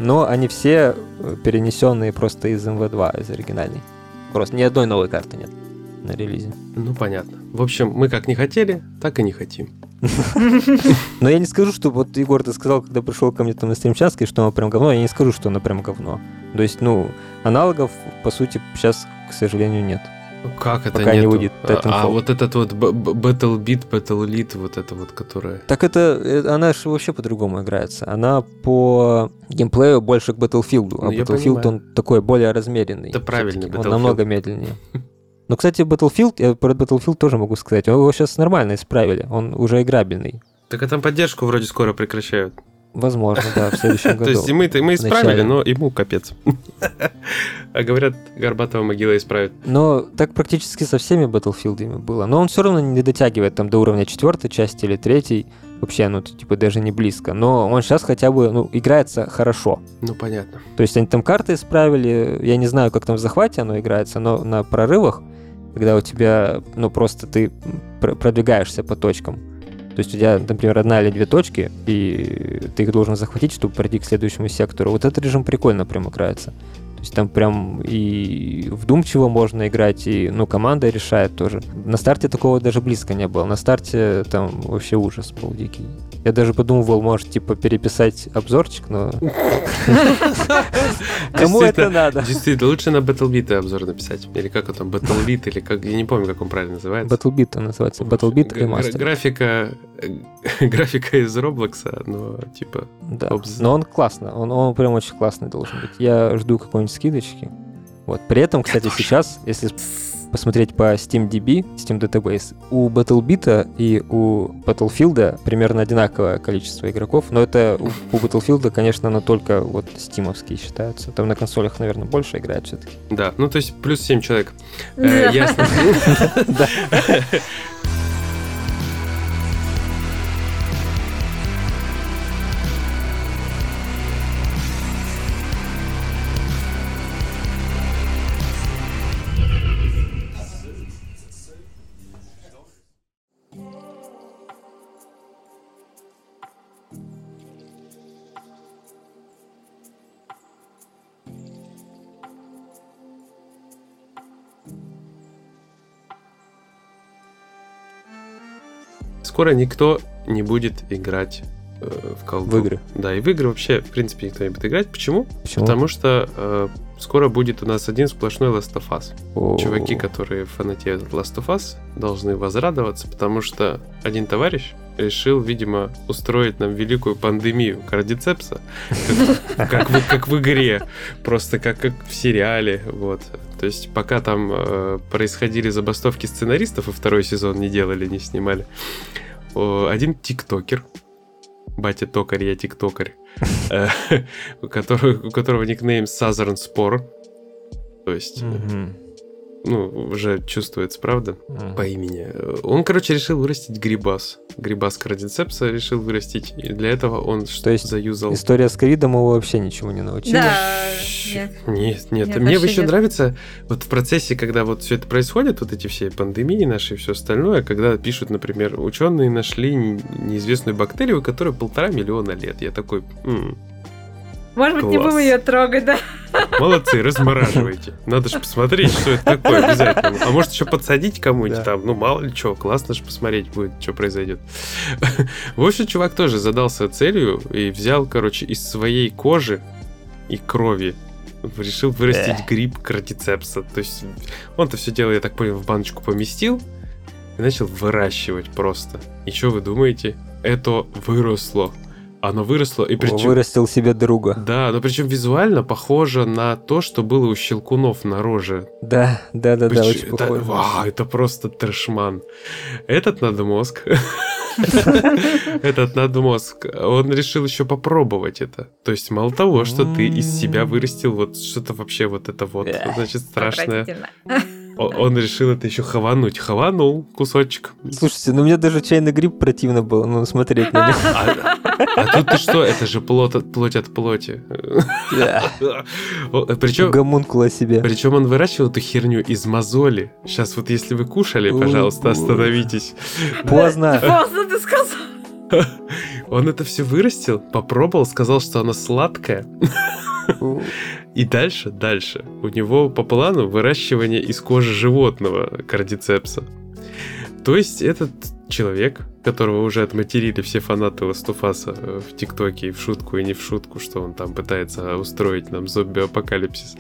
Но они все э, перенесенные просто из МВ2, из оригинальной. Просто ни одной новой карты нет на релизе. Ну, понятно. В общем, мы как не хотели, так и не хотим. Но я не скажу, что вот Егор, ты сказал, когда пришел ко мне там на стримчатский, что оно прям говно, я не скажу, что оно прям говно. То есть, ну, аналогов, по сути, сейчас, к сожалению, нет. Ну, Как это Пока не нету? выйдет а, Titanfall. а вот этот вот Battle Beat, Battle Elite, вот это вот, которая... Так это, э, она же вообще по-другому играется. Она по геймплею больше к Battlefield, а Ну, Battlefield, он такой более размеренный. Это правильный всё-таки. Он Battlefield. намного медленнее. Но, кстати, Battlefield, я про Battlefield тоже могу сказать, его сейчас нормально исправили, он уже играбельный. Так а там поддержку вроде скоро прекращают. Возможно, да, в следующем То есть году. мы, мы исправили, но ему капец. А говорят, Горбатова могила исправит. Но так практически со всеми Battlefield'ами было. Но он все равно не дотягивает там до уровня четвертой части или третьей. Вообще, ну, типа, даже не близко. Но он сейчас хотя бы, ну, играется хорошо. Ну, понятно. То есть они там карты исправили, я не знаю, как там в захвате оно играется, но на прорывах, когда у тебя, ну, просто ты пр- продвигаешься по точкам. То есть у тебя, например, одна или две точки, и ты их должен захватить, чтобы пройти к следующему сектору. Вот этот режим прикольно прям играется. То есть там прям и вдумчиво можно играть, и, ну, команда решает тоже. На старте такого даже близко не было. На старте там вообще ужас был дикий. Я даже подумывал, может, типа, переписать обзорчик, но... Кому это надо? Действительно, лучше на BattleBeat обзор написать. Или как он там, BattleBeat, или как, я не помню, как он правильно называется. Battlebeat он называется. Battlebeat. Графика графика из Роблокса, но типа... Да. Обз- Но он классно, он, он прям очень классный должен быть. Я жду какой-нибудь скидочки. Вот. При этом, кстати, тоже. сейчас, если посмотреть по SteamDB, Steam Database, у Battlebeat и у Battlefield примерно одинаковое количество игроков, но это у, у Battlefield, конечно, оно только вот стимовские считаются. Там на консолях, наверное, больше играют все-таки. Да, ну то есть плюс 7 человек. Э. Ясно. Скоро никто не будет играть э, в колду. В игры. Да, и в игры вообще, в принципе, никто не будет играть. Почему? Почему? Потому что э, скоро будет у нас один сплошной Last of Us. О, Чуваки, которые фанатеют от Last of Us, должны возрадоваться, потому что один товарищ решил, видимо, устроить нам великую пандемию кардицепса, как, как в, как в игре, просто как, как в сериале, вот. То есть пока там э, происходили забастовки сценаристов и второй сезон не делали, не снимали, один тиктокер, батя токарь, я тиктокарь, э, у которого, никнейм Southern Spore, то есть, э. Ну, уже чувствуется, правда? Мгм. по имени. Он, короче, решил вырастить грибас. Грибас кардицепса решил вырастить. И для этого он что То есть заюзал... История с ковидом его вообще ничего не научила. Да, нет. Нет, нет. Нет, Мне вообще еще нет. нравится вот в процессе, когда вот все это происходит, вот эти все пандемии наши и все остальное, когда пишут, например, ученые нашли не- неизвестную бактерию, у которой полтора миллиона лет. Я такой, «М, Может быть, не Класс. будем ее трогать, да? молодцы, размораживайте. Надо же посмотреть, что это такое обязательно. А может еще подсадить кому-нибудь Да. там, ну мало ли что, классно же посмотреть будет, что произойдет. В общем, чувак тоже задался целью и взял, короче, из своей кожи и крови решил вырастить гриб кардицепса. То есть он-то все дело, я так понял, в баночку поместил и начал выращивать просто. И что вы думаете? Это выросло. Оно выросло, и причем... Вырастил себе друга. Да, но причем визуально похоже на то, что было у щелкунов на роже. Да, да, да, да, Причем очень это, похоже. вау, это просто трэшман. Этот надмозг. Этот надмозг. Он решил еще попробовать это. То есть мало того, что ты из себя вырастил вот что-то вообще вот это вот, значит, страшное. Он решил это еще хавануть. Хаванул кусочек. Слушайте, ну мне даже чайный гриб противно было, ну смотреть на него. А, тут ты что? Это же плоть от, плоть от плоти. Причем Гомункула себе. Причем он выращивал эту херню из мозоли. Сейчас вот если вы кушали, пожалуйста, остановитесь. Поздно. Поздно ты сказал. Он это все вырастил, попробовал, сказал, что оно сладкое. И дальше, дальше. У него по плану выращивание из кожи животного кардицепса. То есть этот человек, которого уже отматерили все фанаты Ластуфаса в ТикТоке и в шутку, и не в шутку, что он там пытается устроить нам зомби-апокалипсис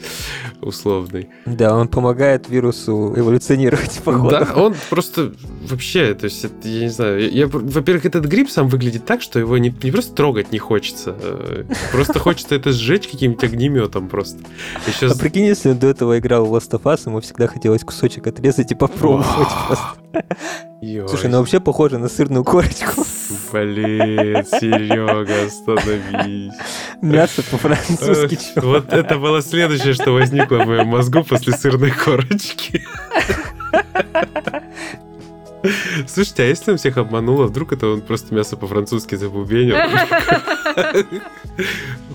условный. Да, он помогает вирусу эволюционировать, походу. Да, он просто вообще, то есть, это, я не знаю, я, во-первых, этот гриб сам выглядит так, что его не, не просто трогать не хочется, э, просто хочется это сжечь каким-нибудь огнеметом просто. А прикинь, если он до этого играл в Last of Us, ему всегда хотелось кусочек отрезать и попробовать. просто. Слушай, ну вообще похоже на сырную корочку. Блин, Серега, остановись. Мясо по-французски. Э, Вот это было следующее, что возникло в моем мозгу после сырной корочки. Слушайте, а если он всех обманул, а вдруг это он просто мясо по-французски забубенил?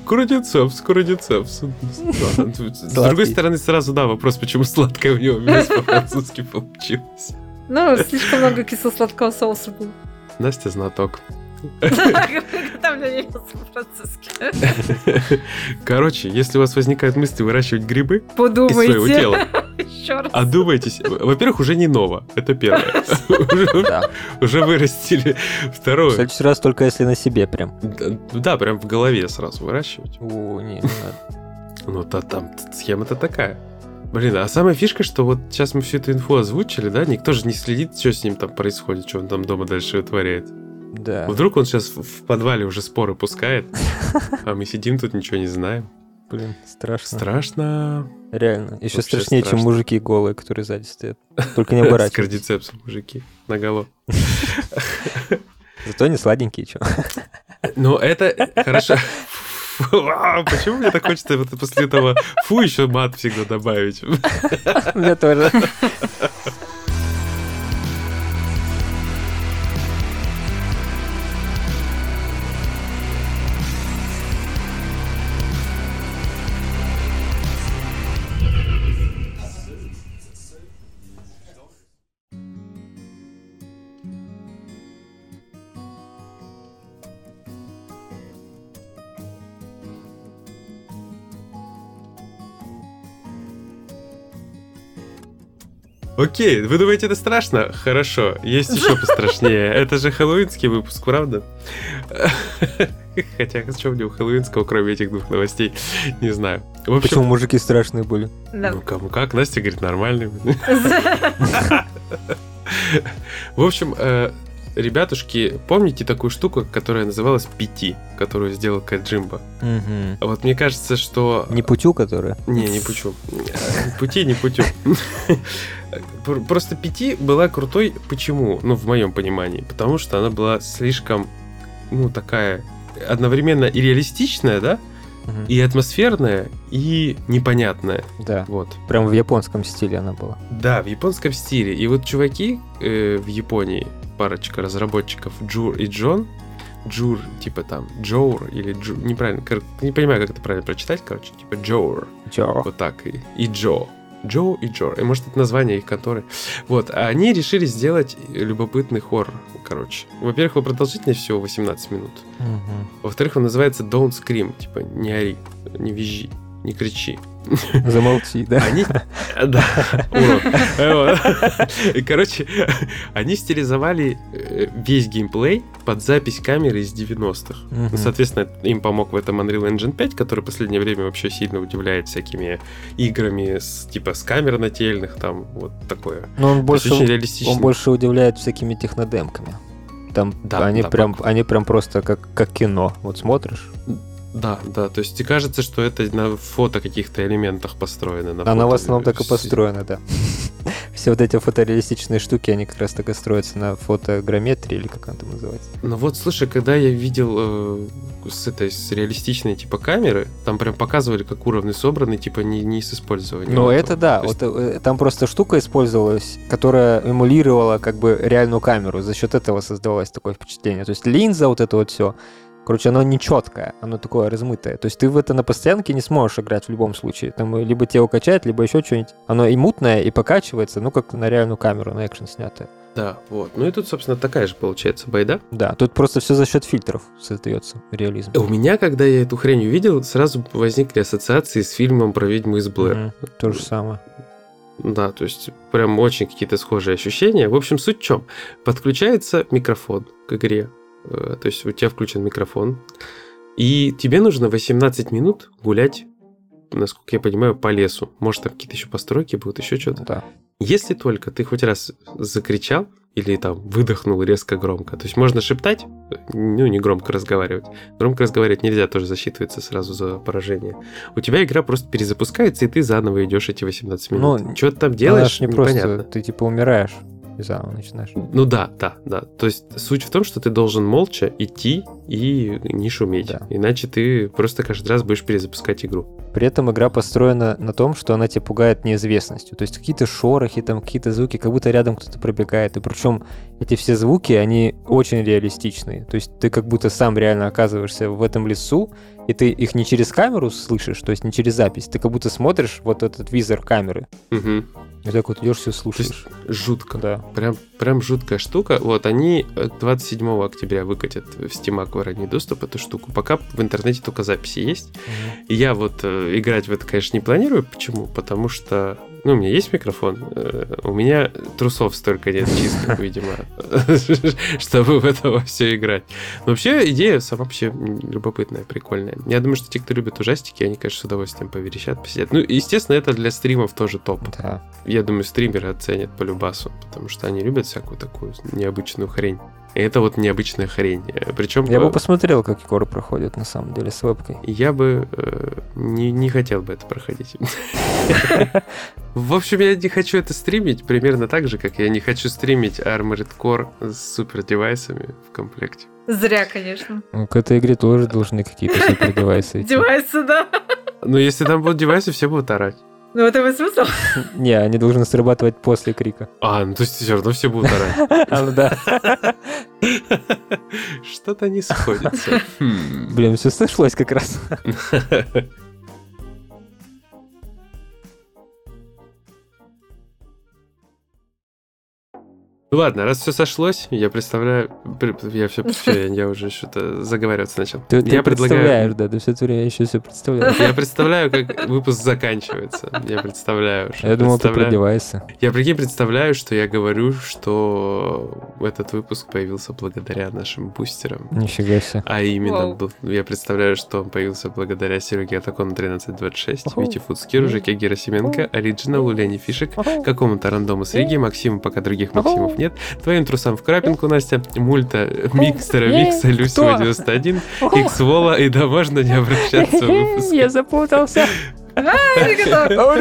Курдицепс, курдицепс. С другой стороны, сразу, да, вопрос, почему сладкое у него мясо по-французски получилось. Ну, слишком много кисло-сладкого соуса было. Настя знаток. Короче, если у вас возникают мысли выращивать грибы из Подумайте. своего тела, Еще раз. одумайтесь. Во-первых, уже не ново. Это первое. Уже- вырастили. В Второе. следующий раз только если на себе прям. Да, Да, прям в голове сразу выращивать. О, не, не надо. Ну, та, там схема-то такая. Блин, а самая фишка, что вот сейчас мы всю эту инфу озвучили, да, никто же не следит, что с ним там происходит, что он там дома дальше вытворяет. Да. Вдруг он сейчас в подвале уже споры пускает, а мы сидим тут, ничего не знаем. Блин, страшно. Страшно. Реально. Еще Вообще страшнее, чем страшно. мужики голые, которые сзади стоят. Только не С оборачивайтесь. кардицепсом, мужики, наголо. Зато они сладенькие, что. Ну, это хорошо. А, Почему мне так хочется после этого фу еще мат всегда добавить? Мне тоже. Окей, вы думаете, это страшно? Хорошо, есть еще пострашнее. Это же хэллоуинский выпуск, правда? Хотя, что у хэллоуинского, кроме этих двух новостей, не знаю. В общем, Почему мужики страшные были? Да. ну кому как, Настя говорит, нормальный. В общем, э, ребятушки, помните такую штуку, которая называлась PT, которую сделал Каджимба? Мгм. Вот мне кажется, что... Не путю, которая? Не, не пучу. Пути не путю. Пр- Просто Пяти была крутой. Почему? Ну, в моем понимании. Потому что она была слишком, ну, такая одновременно и реалистичная, да, Мгм. и атмосферная, и непонятная. Да. Вот. Прям в японском стиле она была. Да, в японском стиле. И вот чуваки э, в Японии, парочка разработчиков, Джур и Джон, Джур, типа там, Джоур или Джу, неправильно, кор- не понимаю, как это правильно прочитать, короче, типа Джоур. Чё? Вот так. И, и Джо. Джо и Джо. И может, это название их конторы. Вот. А они решили сделать любопытный хоррор. Короче. Во-первых, его продолжительность всего 18 минут. Мгм. Во-вторых, он называется Don't Scream. Типа, не ори, не визжи, не кричи. Замолчи, да? Они... Да. И, короче, они стилизовали э, весь геймплей под запись камеры из 90-х. Мгм. Ну, Соответственно, им помог в этом Unreal Engine 5, который в последнее время вообще сильно удивляет всякими играми с, типа с камер нательных, там вот такое. Но он больше, очень реалистично. он больше удивляет всякими технодемками. Там Да, они да, прям, они прям просто как, как кино. Вот смотришь, Да, да, то есть и кажется, что это на фото каких-то элементах построено. На она в основном так и построена, да. Все вот эти фотореалистичные штуки, они как раз так и строятся на фотограмметрии, или как она там называется. Ну вот, слушай, когда я видел э, с этой с реалистичной типа камеры, там прям показывали, как уровни собраны, типа не, не с использованием. Ну, это да, То есть- вот э, там просто штука использовалась, которая эмулировала как бы реальную камеру. За счет этого создавалось такое впечатление. То есть линза, вот это вот все. Короче, оно не четкое, оно такое размытое. То есть ты в это на постоянке не сможешь играть в любом случае. Там либо тебя укачает, либо еще что-нибудь. Оно и мутное, и покачивается, ну, как на реальную камеру, на экшен снятое. Да, вот. Ну и тут, собственно, такая же получается байда. Да, тут просто все за счет фильтров создается реализм. У меня, когда я эту хрень увидел, сразу возникли ассоциации с фильмом про ведьму из Блэр. Мгм, То же самое. Да, то есть прям очень какие-то схожие ощущения. В общем, суть в чем? Подключается микрофон к игре. Э, То есть у тебя включен микрофон. И тебе нужно 18 минут гулять, насколько я понимаю, по лесу. Может, там какие-то еще постройки будут, еще что-то. Да. Если только ты хоть раз закричал или там выдохнул резко громко, то есть можно шептать, ну, не громко разговаривать. Громко разговаривать нельзя, тоже засчитывается сразу за поражение. У тебя игра просто перезапускается, и ты заново идешь эти 18 минут. Ну, что ты там делаешь, не непонятно. просто, ты типа умираешь и заново начинаешь. Ну да, да, да. То есть суть в том, что ты должен молча идти и не шуметь. Да. Иначе ты просто каждый раз будешь перезапускать игру. При этом игра построена на том, что она тебя пугает неизвестностью. То есть какие-то шорохи, там какие-то звуки, как будто рядом кто-то пробегает. И причем эти все звуки, они очень реалистичные. То есть ты как будто сам реально оказываешься в этом лесу, и ты их не через камеру слышишь, то есть не через запись. Ты как будто смотришь вот этот визор камеры. Мгм. И так вот идешь, все То есть слушаешь. жутко. Да. Прям, прям жуткая штука. Вот они э, 27 октября выкатят в Steam в ранний доступ эту штуку. Пока в интернете только записи есть. И я вот э, играть в это, конечно, не планирую. Почему? Потому что, ну, у меня есть микрофон, э, у меня трусов столько нет чистых, видимо, чтобы в это все играть. Но вообще идея сама вообще любопытная, прикольная. Я думаю, что те, кто любит ужастики, они, конечно, с удовольствием поверещат, посидят. Ну, естественно, это для стримов тоже топ. Да. Я думаю, стримеры оценят по любасу, потому что они любят всякую такую необычную хрень. И это вот необычная хрень. Причем Я бы посмотрел, как Егор проходит на самом деле с вебкой. я бы э, не, не хотел бы это проходить. В общем, я не хочу это стримить примерно так же, как я не хочу стримить Armored Core с супер девайсами в комплекте. Зря, конечно. Ну, К этой игре тоже должны какие-то супер девайсы. Девайсы, да. Но если там будут девайсы, все будут орать. Ну, вот и смысл. Не, они должны срабатывать после крика. А, ну то есть все равно все будут орать. А, ну да. Что-то не сходится. Блин, все сошлось как раз. Ладно, раз все сошлось, я представляю... Я все, я уже что-то заговариваться начал. Ты, ты я представляешь, да, ты все это время еще все представляешь. Я представляю, как выпуск заканчивается. Я представляю. что Я думал, ты про представляю- девайсы. Я прикинь, представляю, что я говорю, что этот выпуск появился благодаря нашим бустерам. Нифига себе. А именно, Вау. был- я представляю, что он появился благодаря Сереге Атакону 1326, Ого. Вите Фуцкиру, Жеке Герасименко, Ориджиналу, Лене Фишек, какому-то рандому с Риги, Максиму, пока других Максимов нет, твоим трусам в крапинку, Настя, Мульта, Микстера, Микса, кто? 91, Икс Вола, и да можно не обращаться выпуске. запутался. Аригато.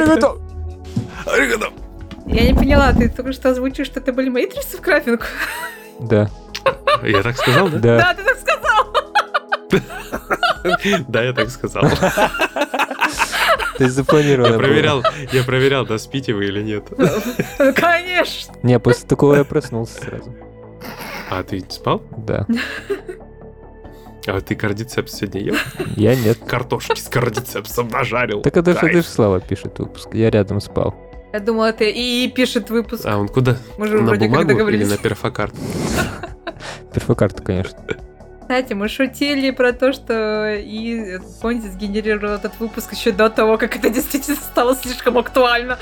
Аригато. Я не поняла, ты только что озвучил, что это были мои трусы в крапинку? Да, Я так сказал, да. Да, ты так сказал. Да, я так сказал. Ты запланировано Я проверял, я проверял, да, спите вы или нет. Конечно. Не, после такого я проснулся сразу. А ты спал? Да. А ты кардицепс сегодня ел? Я нет. Картошки с кардицепсом нажарил. Так это же Слава пишет выпуск. Я рядом спал. Я думала, это и пишет выпуск. А он куда? Мы же На вроде как бумагу или договорились. на перфокарт? Перфокарту, конечно. Кстати, мы шутили про то, что и помните, сгенерировал этот выпуск еще до того, как это действительно стало слишком актуально.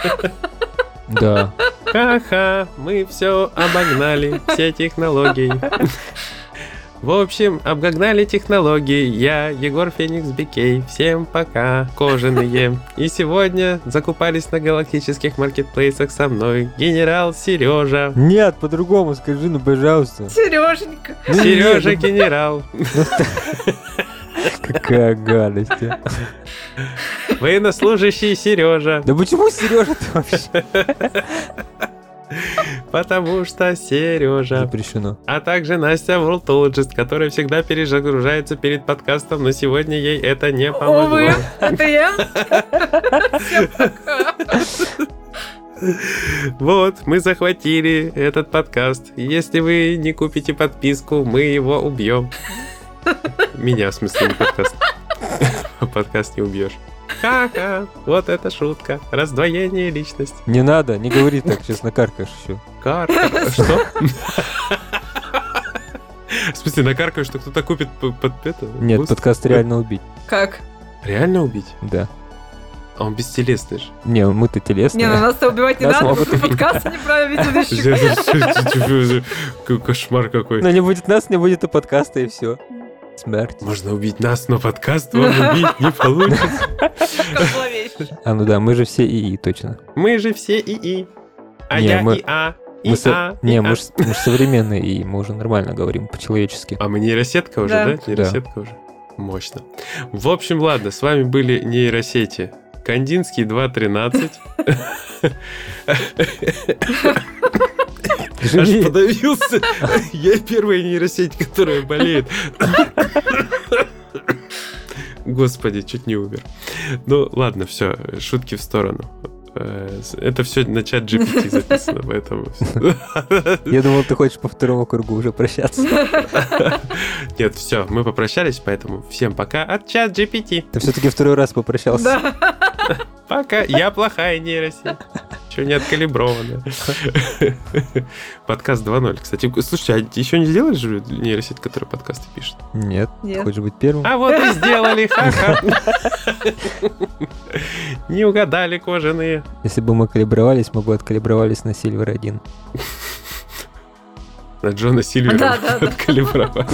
Да. Ха-ха, мы все обогнали, все технологии. В общем, обогнали технологии. Я, Егор Феникс Бикей. Всем пока, кожаные. И сегодня закупались на галактических маркетплейсах со мной генерал Сережа. Нет, по-другому скажи, ну пожалуйста. Сереженька. Ну, Сережа ну, генерал. Какая гадость. а. Военнослужащий Сережа. Да почему Сережа-то вообще? Потому что Сережа. Запрещено. А также Настя Worldologist, которая всегда перезагружается перед подкастом, но сегодня ей это не помогло. Увы, это я. Всем пока. Вот, мы захватили этот подкаст. Если вы не купите подписку, мы его убьем. Меня, в смысле, не подкаст. Подкаст не убьешь. Ха-ха, вот это шутка. Раздвоение личности. Не надо, не говори так, сейчас накаркаешь еще. Карка. Что? В смысле, накаркаю, что кто-то купит под это? Нет, подкаст реально убить. Как? Реально убить? Да. А он бестелесный же. Не, мы-то Не, ну телесные. нас-то убивать не надо, мы убить. подкаст неправильно ведущий. Кошмар какой. Но не будет нас, не будет и подкаста, и все. Смерть. Можно убить нас, но подкаст вам убить не получится. А, ну да, мы же все ИИ, точно. Мы же все ИИ. А Не, я мы- ИА. Мы со- ИА. Не, ИА. мы же современные ИИ, мы уже нормально говорим, по-человечески. А мы нейросетка уже, Да. да? Нейросетка уже. Мощно. В общем, ладно, с вами были нейросети. Кандинский 2.13. Аж Живи. подавился. Я первая нейросеть, которая болеет. Господи, чуть не умер. Ну, ладно, все, шутки в сторону. Э, Это все на чат GPT записано, поэтому... Я думал, ты хочешь по второму кругу уже прощаться. Нет, все, мы попрощались, поэтому всем пока от чат GPT. Ты все-таки второй раз попрощался. Пока, я плохая нейросеть. Еще не откалиброванная. Подкаст 2.0. Кстати, слушайте, а еще не сделали же нейросеть, которая подкасты пишет? Нет, Нет. хочешь быть первым? А вот и сделали, ха-ха. Не угадали кожаные. Если бы мы калибровались, мы бы откалибровались на Сильвер 1. На Джона Сильвера Да, да, да. откалибровали.